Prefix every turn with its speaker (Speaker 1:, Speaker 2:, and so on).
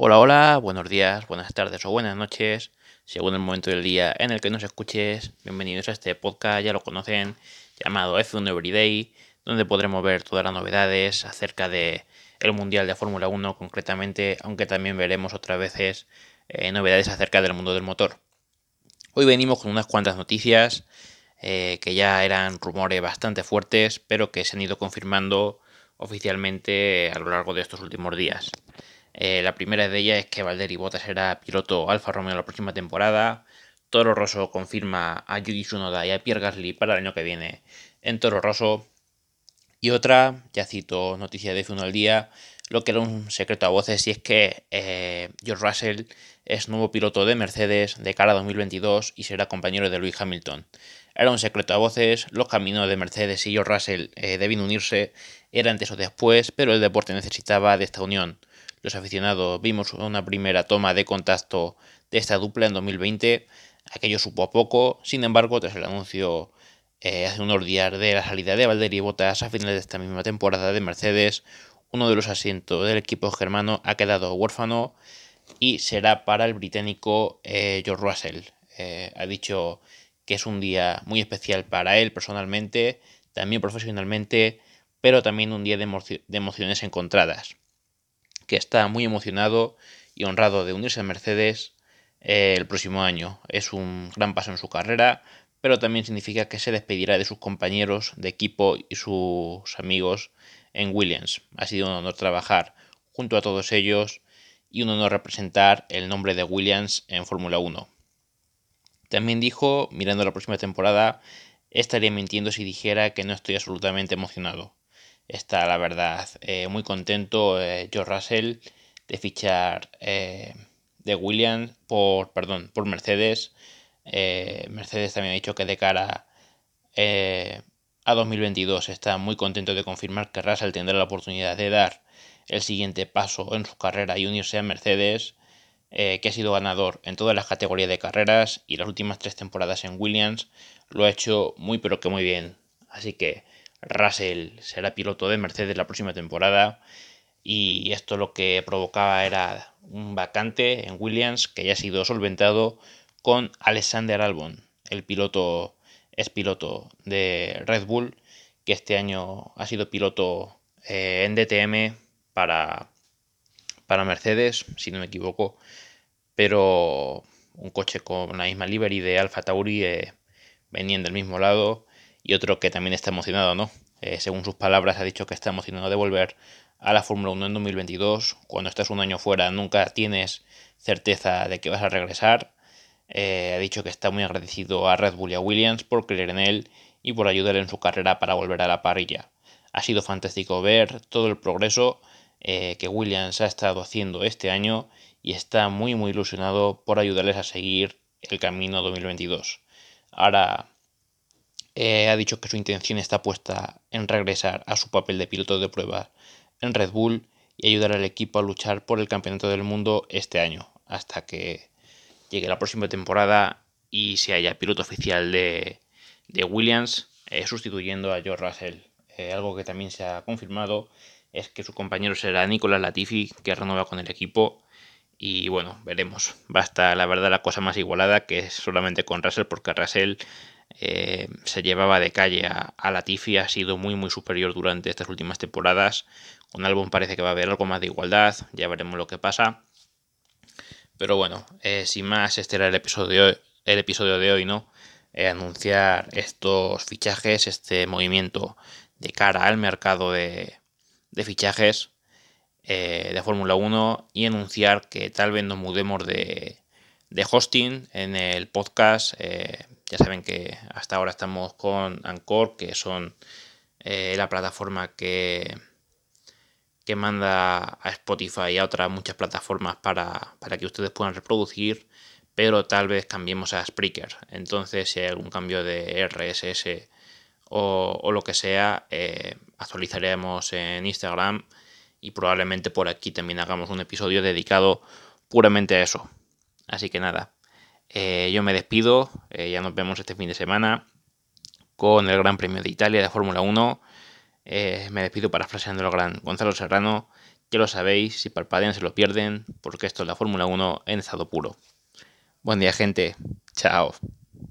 Speaker 1: Hola, hola, buenos días, buenas tardes o buenas noches, según el momento del día en el que nos escuches. Bienvenidos a este podcast, ya lo conocen, llamado F1 Everyday, donde podremos ver todas las novedades acerca de el Mundial de Fórmula 1 concretamente, aunque también veremos otras veces eh, novedades acerca del mundo del motor. Hoy venimos con unas cuantas noticias eh, que ya eran rumores bastante fuertes, pero que se han ido confirmando oficialmente a lo largo de estos últimos días. Eh, la primera de ellas es que Valtteri Bottas será piloto Alfa Romeo la próxima temporada. Toro Rosso confirma a Yuki Tsunoda y a Pierre Gasly para el año que viene en Toro Rosso. Y otra, ya cito noticia de F1 al día, lo que era un secreto a voces, y es que eh, George Russell es nuevo piloto de Mercedes de cara a 2022 y será compañero de Lewis Hamilton. Era un secreto a voces, los caminos de Mercedes y George Russell eh, deben unirse, era antes o después, pero el deporte necesitaba de esta unión. Los aficionados vimos una primera toma de contacto de esta dupla en 2020, aquello supo a poco, sin embargo, tras el anuncio eh, hace unos días de la salida de Valtteri Bottas a finales de esta misma temporada de Mercedes, uno de los asientos del equipo germano ha quedado huérfano y será para el británico eh, George Russell. ha dicho que es un día muy especial para él personalmente, también profesionalmente, pero también un día de, emociones encontradas, que está muy emocionado y honrado de unirse a Mercedes eh, el próximo año. Es un gran paso en su carrera, pero también significa que se despedirá de sus compañeros de equipo y sus amigos en Williams. Ha sido un honor trabajar junto a todos ellos y un honor representar el nombre de Williams en Fórmula 1. También dijo, mirando la próxima temporada, estaría mintiendo si dijera que no estoy absolutamente emocionado. Está, la verdad, eh, muy contento eh, George Russell de fichar eh, de Williams por, perdón, por Mercedes. Mercedes también ha dicho que de cara a 2022 está muy contento de confirmar que Russell tendrá la oportunidad de dar el siguiente paso en su carrera y unirse a Mercedes. Eh, que ha sido ganador en todas las categorías de carreras y las últimas tres temporadas en Williams lo ha hecho muy pero que muy bien. Así que Russell será piloto de Mercedes la próxima temporada y esto lo que provocaba era un vacante en Williams que ya ha sido solventado con Alexander Albon, el piloto es piloto de Red Bull que este año ha sido piloto eh, en DTM para para Mercedes, si no me equivoco, pero un coche con la misma livery de Alfa Tauri eh, venían del mismo lado y otro que también está emocionado, ¿no? Eh, según sus palabras ha dicho que está emocionado de volver a la Fórmula 1 en 2022. Cuando estás un año fuera nunca tienes certeza de que vas a regresar. Eh, ha dicho que está muy agradecido a Red Bull y a Williams por creer en él y por ayudarle en su carrera para volver a la parrilla. Ha sido fantástico ver todo el progreso eh, que Williams ha estado haciendo este año y está muy muy ilusionado por ayudarles a seguir el camino 2022. Ahora eh, ha dicho que su intención está puesta en regresar a su papel de piloto de prueba en Red Bull y ayudar al equipo a luchar por el campeonato del mundo este año, hasta que llegue la próxima temporada y se haya piloto oficial de, Williams, eh, sustituyendo a George Russell. algo que también se ha confirmado es que su compañero será Nicolás Latifi, que renueva con el equipo. Y bueno, veremos. Va a estar, la verdad, la cosa más igualada que solamente con Russell, porque Russell eh, se llevaba de calle a, Latifi, ha sido muy, muy superior durante estas últimas temporadas. Con Albon parece que va a haber algo más de igualdad, ya veremos lo que pasa. Pero bueno, eh, sin más, este era el episodio de hoy, el episodio de hoy ¿no? Eh, anunciar estos fichajes, este movimiento de cara al mercado de, de fichajes de Fórmula 1 y anunciar que tal vez nos mudemos de, hosting en el podcast. Eh, ya saben que hasta ahora estamos con Anchor, que son eh, la plataforma que, que manda a Spotify y a otras muchas plataformas para, que ustedes puedan reproducir, pero tal vez cambiemos a Spreaker. Entonces, si hay algún cambio de RSS o, o lo que sea, actualizaremos en Instagram y probablemente por aquí también hagamos un episodio dedicado puramente a eso. Así que nada, eh, yo me despido, eh, ya nos vemos este fin de semana con el Gran Premio de Italia de Fórmula 1. Eh, me despido parafraseando al gran Gonzalo Serrano. Ya lo sabéis, si parpadean se lo pierden, porque esto es la Fórmula 1 en estado puro. Buen día gente, chao.